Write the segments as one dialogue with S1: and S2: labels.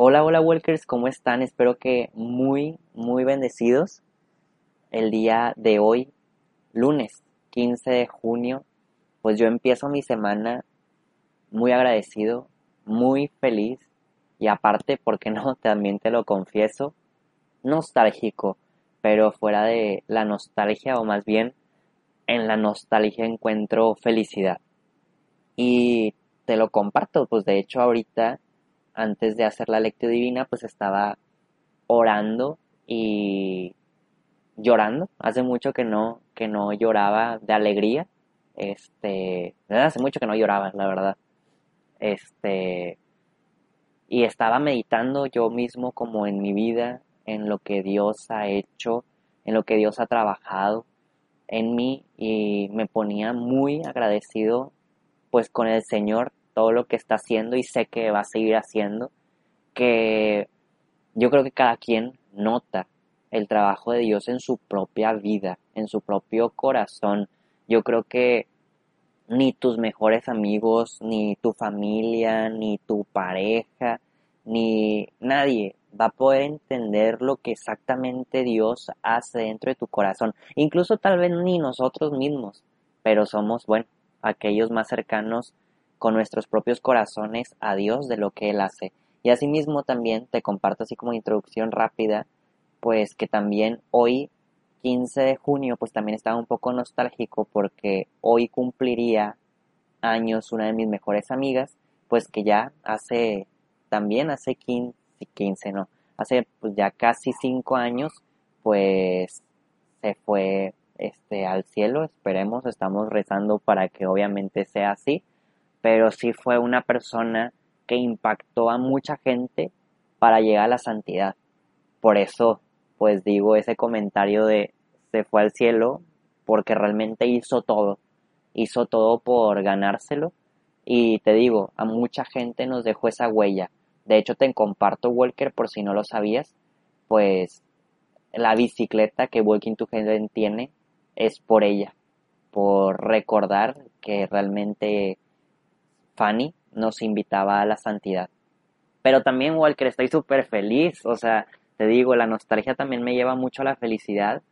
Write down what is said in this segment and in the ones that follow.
S1: Hola, hola Walkers, ¿cómo están? Espero que muy, muy bendecidos. El día de hoy, lunes 15 de junio, pues yo empiezo mi semana muy agradecido, muy feliz y aparte, ¿por qué no? También te lo confieso, nostálgico, pero fuera de la nostalgia o más bien en la nostalgia encuentro felicidad. Y te lo comparto, pues de hecho ahorita antes de hacer la lectura divina, pues estaba orando y llorando. Hace mucho que no, que no lloraba de alegría. Este, hace mucho que no lloraba, la verdad. Este, y estaba meditando yo mismo como en mi vida, en lo que Dios ha hecho, en lo que Dios ha trabajado en mí y me ponía muy agradecido pues con el Señor todo lo que está haciendo y sé que va a seguir haciendo, que yo creo que cada quien nota el trabajo de Dios en su propia vida, en su propio corazón. Yo creo que ni tus mejores amigos, ni tu familia, ni tu pareja, ni nadie va a poder entender lo que exactamente Dios hace dentro de tu corazón. Incluso tal vez ni nosotros mismos, pero somos, bueno, aquellos más cercanos con nuestros propios corazones a Dios de lo que Él hace. Y asimismo también te comparto así como introducción rápida, pues que también hoy, 15 de junio, pues también estaba un poco nostálgico porque hoy cumpliría años una de mis mejores amigas, pues que ya hace, también hace 15, 15 no, hace pues ya casi 5 años, pues se fue este al cielo, esperemos, estamos rezando para que obviamente sea así pero sí fue una persona que impactó a mucha gente para llegar a la santidad. Por eso, pues digo ese comentario de se fue al cielo porque realmente hizo todo, hizo todo por ganárselo y te digo, a mucha gente nos dejó esa huella. De hecho, te comparto, Walker, por si no lo sabías, pues la bicicleta que Walking to Heaven tiene es por ella, por recordar que realmente Fanny nos invitaba a la santidad. Pero también, Walker, estoy súper feliz. O sea, te digo, la nostalgia también me lleva mucho a la felicidad.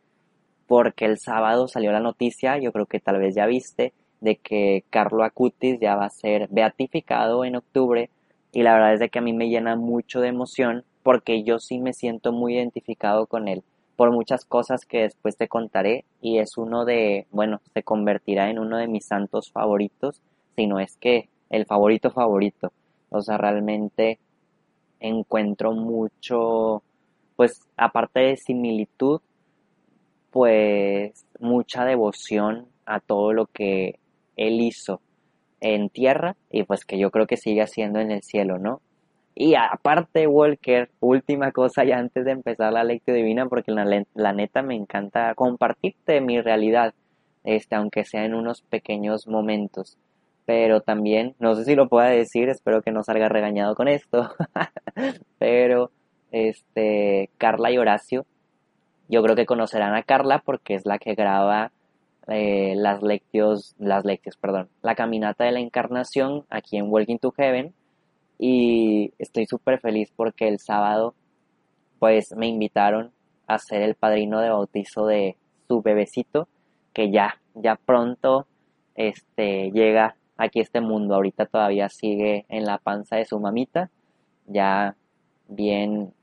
S1: Porque el sábado salió la noticia, yo creo que tal vez ya viste, de que Carlo Acutis ya va a ser beatificado en octubre. Y la verdad es de que a mí me llena mucho de emoción porque yo sí me siento muy identificado con él por muchas cosas que después te contaré y es uno de, bueno, se convertirá en uno de mis santos favoritos, si no es que el favorito favorito. O sea, realmente encuentro mucho, pues aparte de similitud, pues mucha devoción a todo lo que él hizo en tierra y pues que yo creo que sigue haciendo en el cielo, ¿no? Y aparte, Walker, última cosa ya antes de empezar la lectura divina, porque la, la, neta me encanta compartirte mi realidad, este, aunque sea en unos pequeños momentos pero también, no sé si lo pueda decir, espero que no salga regañado con esto, pero este, Carla y Horacio, yo creo que conocerán a Carla porque es la que graba eh, las lectios, las lectios, perdón, la caminata de la encarnación aquí en Walking to Heaven y estoy súper feliz porque el sábado pues me invitaron a ser el padrino de bautizo de su bebecito que ya, ya pronto este, llega aquí este mundo. Ahorita todavía sigue en la panza de su mamita, ya bien,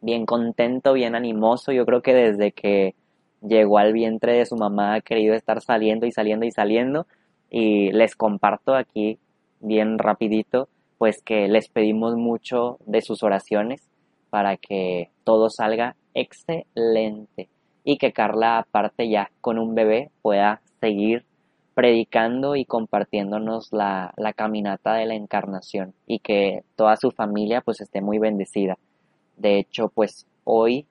S1: bien contento, bien animoso. Yo creo que desde que llegó al vientre de su mamá ha querido estar saliendo y saliendo y saliendo. Y les comparto aquí bien rapidito, pues que les pedimos mucho de sus oraciones para que todo salga excelente y que Carla aparte ya con un bebé pueda seguir predicando y compartiéndonos la, la, caminata de la encarnación y que toda su familia pues esté muy bendecida. De hecho, pues hoy,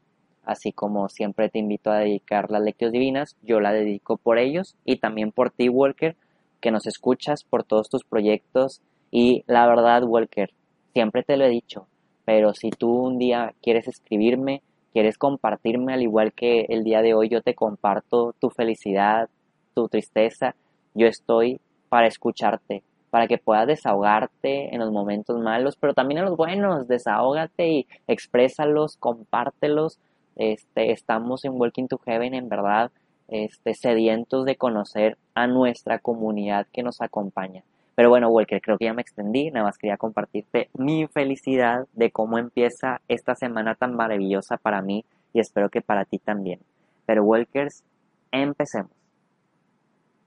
S1: así como siempre te invito a dedicar las lecciones divinas, yo la dedico por ellos y también por ti, Walker, que nos escuchas por todos tus proyectos y la verdad, Walker, siempre te lo he dicho, pero si tú un día quieres escribirme, quieres compartirme al igual que el día de hoy yo te comparto tu felicidad, tu tristeza, yo estoy para escucharte, para que puedas desahogarte en los momentos malos, pero también en los buenos, desahógate y exprésalos, compártelos. Este, estamos en Walking to Heaven en verdad, este, sedientos de conocer a nuestra comunidad que nos acompaña. Pero bueno, Walker, creo que ya me extendí, nada más quería compartirte mi felicidad de cómo empieza esta semana tan maravillosa para mí y espero que para ti también. Pero Walkers, empecemos.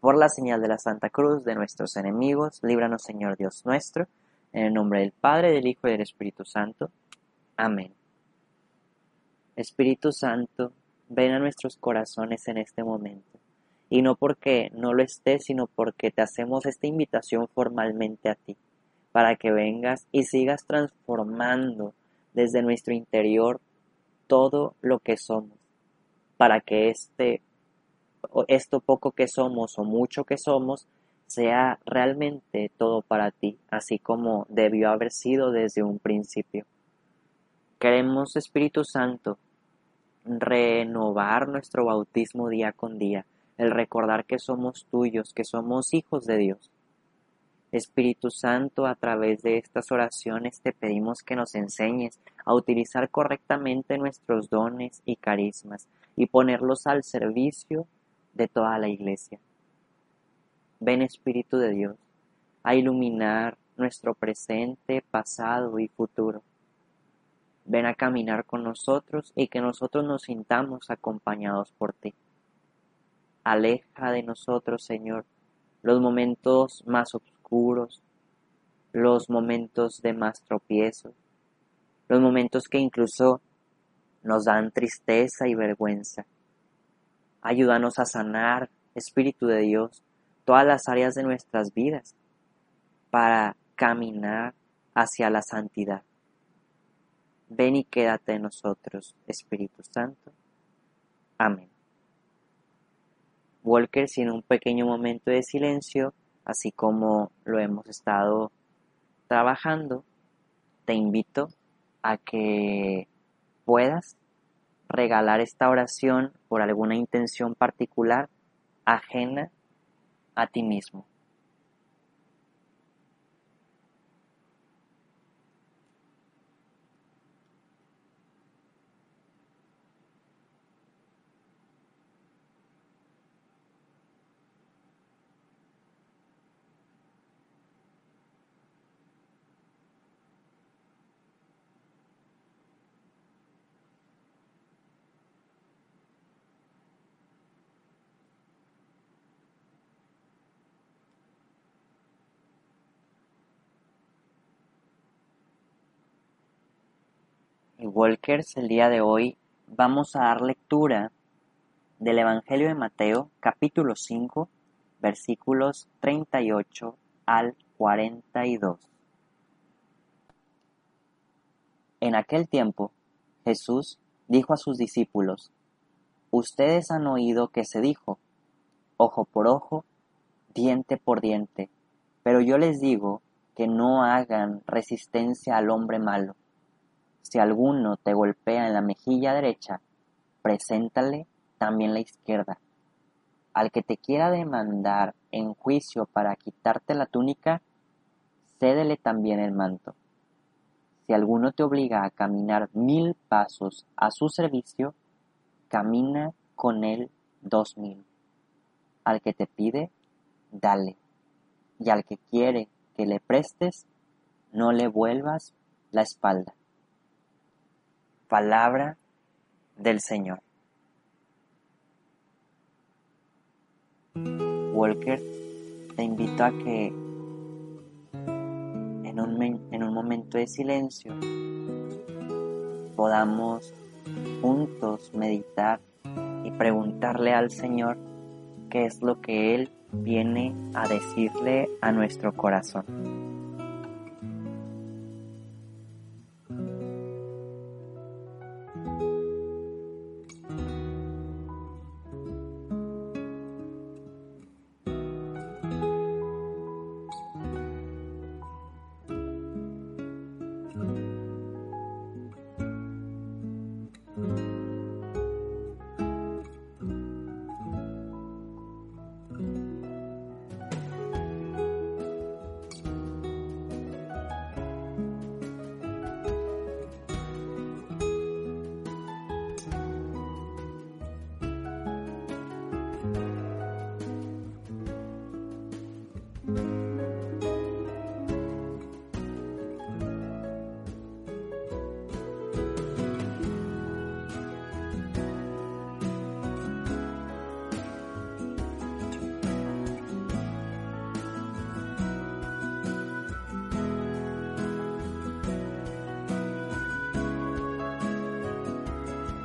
S1: Por la señal de la Santa Cruz de nuestros enemigos, líbranos Señor Dios nuestro, en el nombre del Padre, del Hijo y del Espíritu Santo. Amén. Espíritu Santo, ven a nuestros corazones en este momento, y no porque no lo estés, sino porque te hacemos esta invitación formalmente a ti, para que vengas y sigas transformando desde nuestro interior todo lo que somos, para que este esto poco que somos o mucho que somos sea realmente todo para ti, así como debió haber sido desde un principio. Queremos, Espíritu Santo, renovar nuestro bautismo día con día, el recordar que somos tuyos, que somos hijos de Dios. Espíritu Santo, a través de estas oraciones te pedimos que nos enseñes a utilizar correctamente nuestros dones y carismas y ponerlos al servicio de toda la iglesia. Ven Espíritu de Dios a iluminar nuestro presente, pasado y futuro. Ven a caminar con nosotros y que nosotros nos sintamos acompañados por ti. Aleja de nosotros, Señor, los momentos más oscuros, los momentos de más tropiezos, los momentos que incluso nos dan tristeza y vergüenza. Ayúdanos a sanar, Espíritu de Dios, todas las áreas de nuestras vidas para caminar hacia la santidad. Ven y quédate en nosotros, Espíritu Santo. Amén. Walker, sin un pequeño momento de silencio, así como lo hemos estado trabajando, te invito a que puedas regalar esta oración por alguna intención particular ajena a ti mismo. Walkers, el día de hoy vamos a dar lectura del Evangelio de Mateo, capítulo 5, versículos 38 al 42. En aquel tiempo, Jesús dijo a sus discípulos, Ustedes han oído que se dijo, ojo por ojo, diente por diente, pero yo les digo que no hagan resistencia al hombre malo si alguno te golpea en la mejilla derecha, preséntale también la izquierda. Al que te quiera demandar en juicio para quitarte la túnica, cédele también el manto. Si alguno te obliga a caminar mil pasos a su servicio, camina con él dos mil. Al que te pide, dale. Y al que quiere que le prestes, no le vuelvas la espalda. Palabra del Señor. Walker, te invito a que en un, en un momento de silencio podamos juntos meditar y preguntarle al Señor qué es lo que Él viene a decirle a nuestro corazón.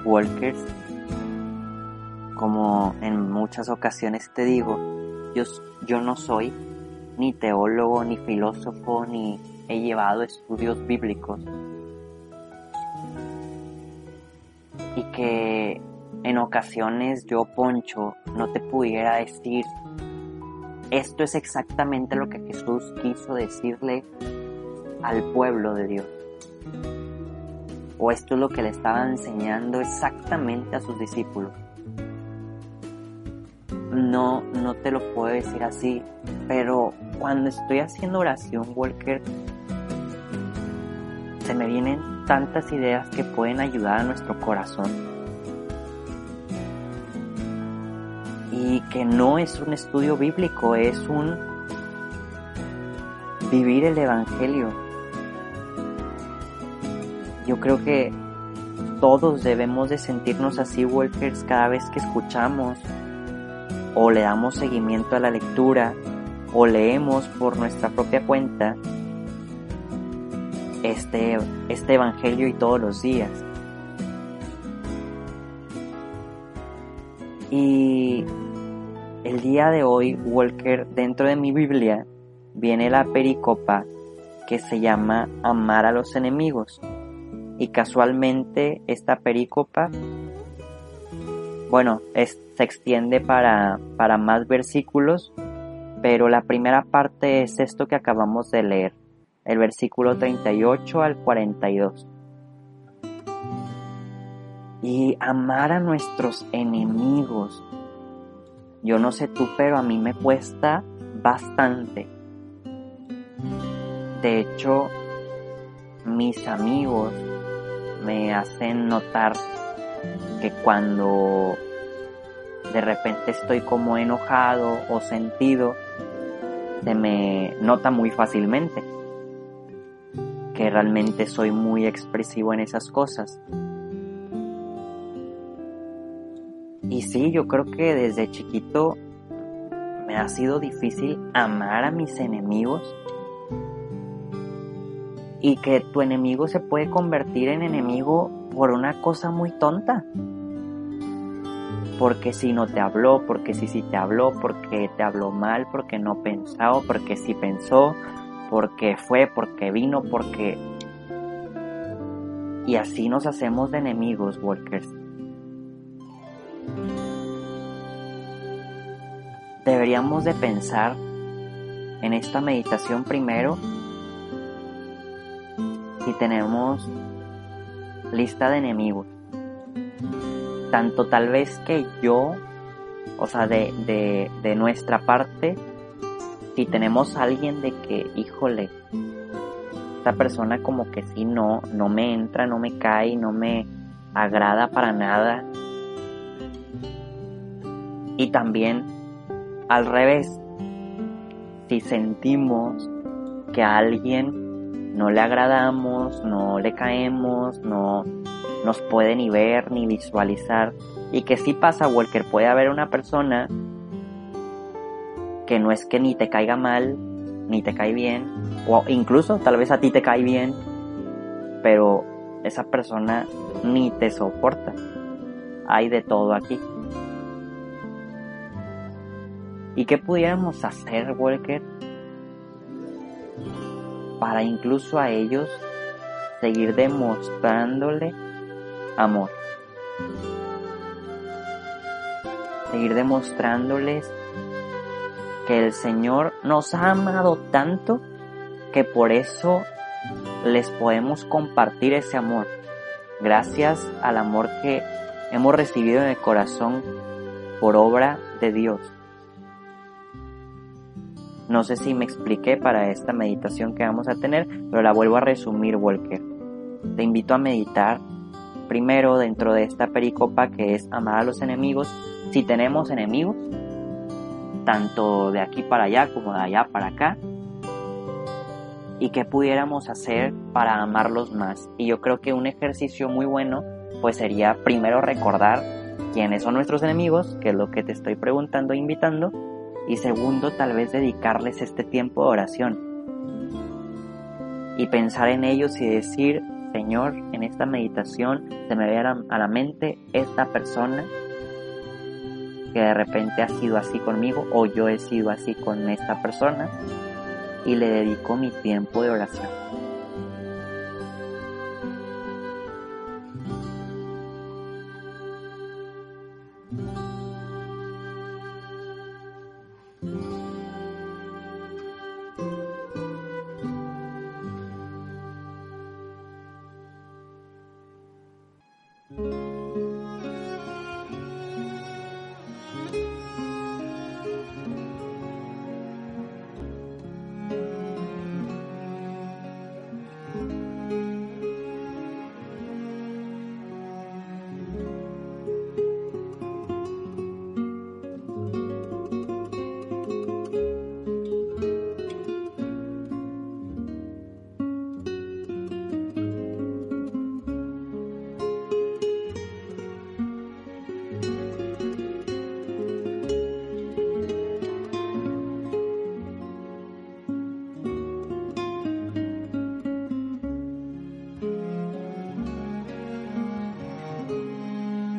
S1: Walkers, como en muchas ocasiones te digo, yo, yo no soy ni teólogo, ni filósofo, ni he llevado estudios bíblicos. Y que en ocasiones yo, Poncho, no te pudiera decir, esto es exactamente lo que Jesús quiso decirle al pueblo de Dios. O esto es lo que le estaba enseñando exactamente a sus discípulos. No, no te lo puedo decir así, pero cuando estoy haciendo oración, Walker, se me vienen tantas ideas que pueden ayudar a nuestro corazón. Y que no es un estudio bíblico, es un vivir el Evangelio. Yo creo que todos debemos de sentirnos así, Walkers, cada vez que escuchamos o le damos seguimiento a la lectura o leemos por nuestra propia cuenta este, este Evangelio y todos los días. Y el día de hoy, Walker, dentro de mi Biblia, viene la pericopa que se llama Amar a los enemigos. Y casualmente esta pericopa, bueno, se extiende para, para más versículos, pero la primera parte es esto que acabamos de leer el versículo 38 al 42. Y amar a nuestros enemigos. Yo no sé tú, pero a mí me cuesta bastante. De hecho, mis amigos me hacen notar que cuando de repente estoy como enojado o sentido, se me nota muy fácilmente que realmente soy muy expresivo en esas cosas. Y sí, yo creo que desde chiquito me ha sido difícil amar a mis enemigos y que tu enemigo se puede convertir en enemigo por una cosa muy tonta. Porque si no te habló, porque si sí te habló, porque te habló mal, porque no pensó, porque si pensó, porque fue, porque vino, porque... Y así nos hacemos de enemigos, Walkers. Deberíamos de pensar en esta meditación primero si tenemos lista de enemigos. Tanto tal vez que yo, o sea, de, de, nuestra parte, si tenemos a alguien de que, híjole, esta persona como que sí no, no me entra, no me cae, no me agrada para nada. Y también al revés, si sentimos que alguien no le agradamos, no le caemos, no nos puede ni ver ni visualizar, y que sí pasa, Walker, puede haber una persona que no es que ni te caiga mal, ni te cae bien, o incluso tal vez a ti te cae bien, pero esa persona ni te soporta. Hay de todo aquí. ¿Y qué pudiéramos hacer, Walker? Para incluso a ellos seguir demostrándole amor. Seguir demostrándoles que el Señor nos ha amado tanto que por eso les podemos compartir ese amor, gracias al amor que hemos recibido en el corazón por obra de Dios. No sé si me expliqué para esta meditación que vamos a tener, pero la vuelvo a resumir, Walker. Te invito a meditar primero dentro de esta pericopa que es amar a los enemigos. Si tenemos enemigos, tanto de aquí para allá como de allá para acá, y qué pudiéramos hacer para amarlos más. Y yo creo que un ejercicio muy bueno pues sería primero recordar quiénes son nuestros enemigos, que es lo que te estoy preguntando e invitando, y segundo tal vez dedicarles este tiempo de oración y pensar en ellos y decir, Señor, en esta meditación se me viera a la mente esta persona que de repente ha sido así conmigo o yo he sido así con esta persona y le dedico mi tiempo de oración.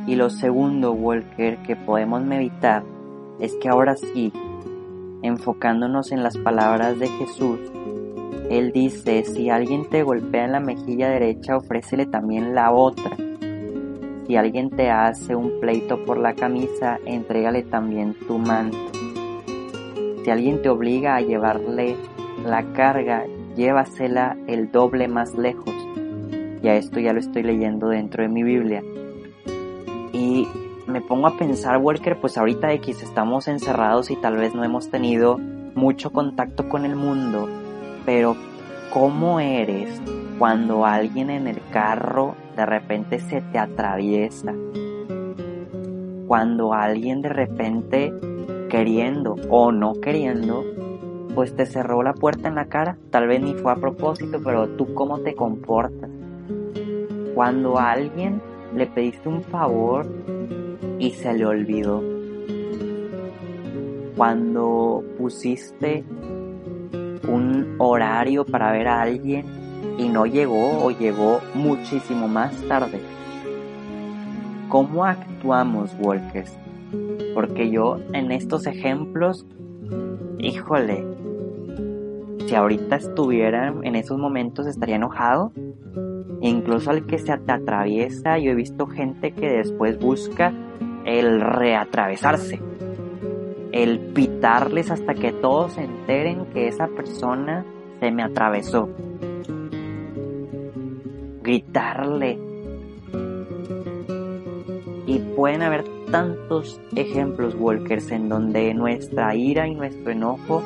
S1: Y lo segundo, Walker, que podemos meditar es que ahora sí, enfocándonos en las palabras de Jesús, Él dice, si alguien te golpea en la mejilla derecha, ofrécele también la otra. Si alguien te hace un pleito por la camisa, entrégale también tu manto. Si alguien te obliga a llevarle la carga, llévasela el doble más lejos. Ya esto ya lo estoy leyendo dentro de mi Biblia. Y me pongo a pensar, Walker, pues ahorita X estamos encerrados y tal vez no hemos tenido mucho contacto con el mundo, pero ¿cómo eres cuando alguien en el carro de repente se te atraviesa? Cuando alguien de repente queriendo o no queriendo, pues te cerró la puerta en la cara, tal vez ni fue a propósito, pero tú cómo te comportas. Cuando alguien le pediste un favor y se le olvidó. Cuando pusiste un horario para ver a alguien y no llegó o llegó muchísimo más tarde. ¿Cómo actuamos, Walkers? Porque yo en estos ejemplos, híjole, si ahorita estuviera en esos momentos estaría enojado, incluso al que se atraviesa, yo he visto gente que después busca el reatravesarse, el pitarles hasta que todos se enteren que esa persona se me atravesó, gritarle. Y pueden haber tantos ejemplos, Walkers, en donde nuestra ira y nuestro enojo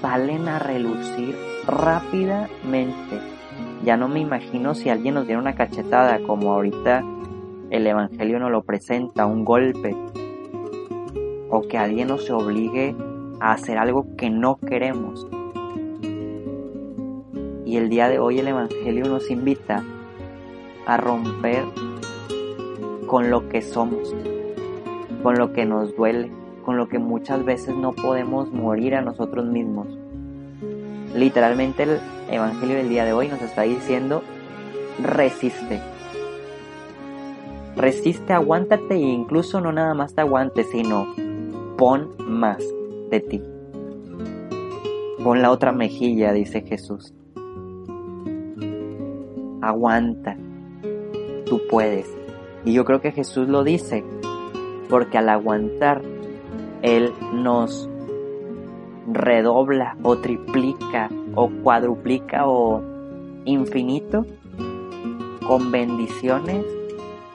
S1: salen a relucir rápidamente ya no me imagino si alguien nos diera una cachetada como ahorita el Evangelio nos lo presenta, un golpe, o que alguien nos obligue a hacer algo que no queremos. Y el día de hoy el Evangelio nos invita a romper con lo que somos, con lo que nos duele, con lo que muchas veces no podemos morir a nosotros mismos. Literalmente el Evangelio del día de hoy nos está diciendo, resiste. Resiste, aguántate e incluso no nada más te aguantes, sino pon más de ti. Pon la otra mejilla, dice Jesús. Aguanta. Tú puedes. Y yo creo que Jesús lo dice porque al aguantar, Él nos redobla o triplica o cuadruplica o infinito con bendiciones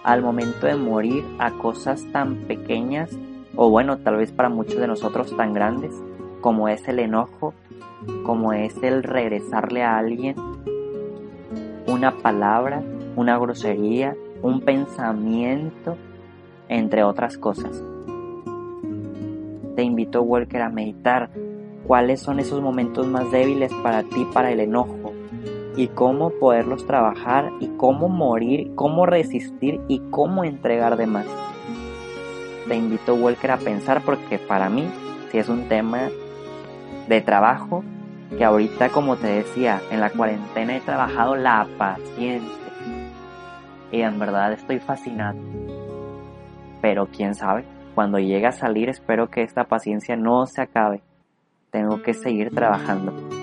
S1: al momento de morir a cosas tan pequeñas o bueno, tal vez para muchos de nosotros tan grandes como es el enojo, como es el regresarle a alguien una palabra, una grosería, un pensamiento, entre otras cosas. Te invito, Walker, a meditar cuáles son esos momentos más débiles para ti, para el enojo, y cómo poderlos trabajar, y cómo morir, cómo resistir y cómo entregar de más. Te invito, Walker, a pensar porque para mí si es un tema de trabajo que ahorita, como te decía, en la cuarentena he trabajado la paciencia. y en verdad estoy fascinado. Pero quién sabe, cuando llegue a salir espero que esta paciencia no se acabe. Tengo que seguir trabajando.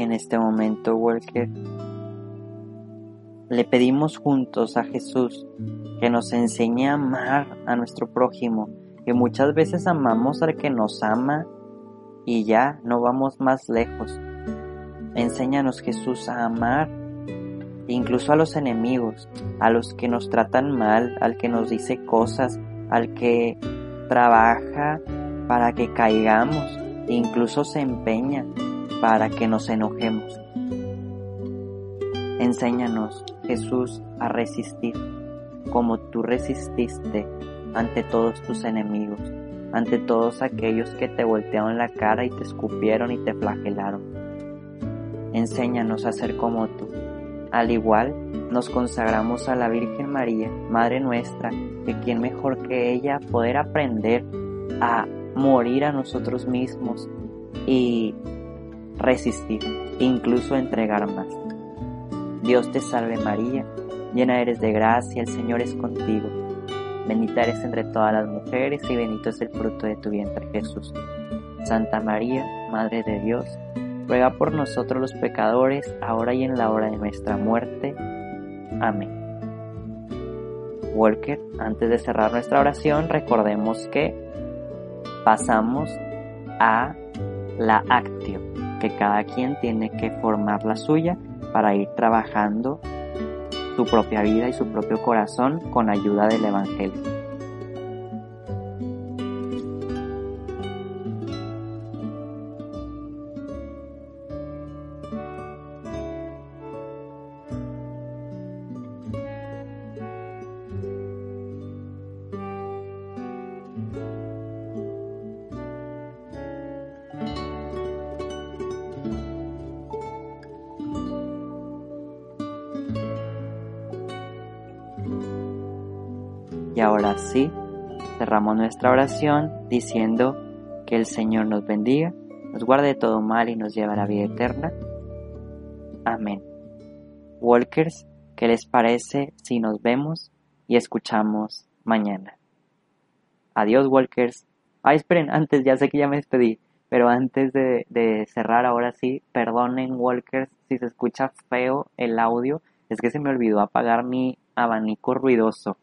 S1: En este momento, Walker, le pedimos juntos a Jesús que nos enseñe a amar a nuestro prójimo, que muchas veces amamos al que nos ama y ya no vamos más lejos. Enséñanos Jesús a amar incluso a los enemigos, a los que nos tratan mal, al que nos dice cosas, al que trabaja para que caigamos, incluso se empeña para que nos enojemos. Enséñanos, Jesús, a resistir como tú resististe ante todos tus enemigos, ante todos aquellos que te voltearon la cara y te escupieron y te flagelaron. Enséñanos a ser como tú. Al igual, nos consagramos a la Virgen María, Madre nuestra, que quien mejor que ella poder aprender a morir a nosotros mismos y resistir, incluso entregar más. Dios te salve María, llena eres de gracia, el Señor es contigo. Bendita eres entre todas las mujeres y bendito es el fruto de tu vientre Jesús. Santa María, Madre de Dios, ruega por nosotros los pecadores, ahora y en la hora de nuestra muerte. Amén. Walker, antes de cerrar nuestra oración, recordemos que pasamos a la actio que cada quien tiene que formar la suya para ir trabajando su propia vida y su propio corazón con ayuda del Evangelio. Y ahora sí, cerramos nuestra oración diciendo que el Señor nos bendiga, nos guarde de todo mal y nos lleve a la vida eterna. Amén. Walkers, ¿qué les parece si nos vemos y escuchamos mañana? Adiós, Walkers. Ay, esperen, antes, ya sé que ya me despedí, pero antes de, de cerrar, ahora sí, perdonen, Walkers, si se escucha feo el audio, es que se me olvidó apagar mi abanico ruidoso.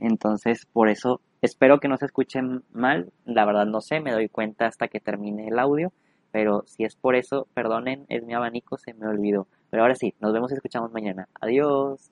S1: Entonces, por eso espero que no se escuchen mal. La verdad no sé, me doy cuenta hasta que termine el audio. Pero si es por eso, perdonen, es mi abanico, se me olvidó. Pero ahora sí, nos vemos y escuchamos mañana. Adiós.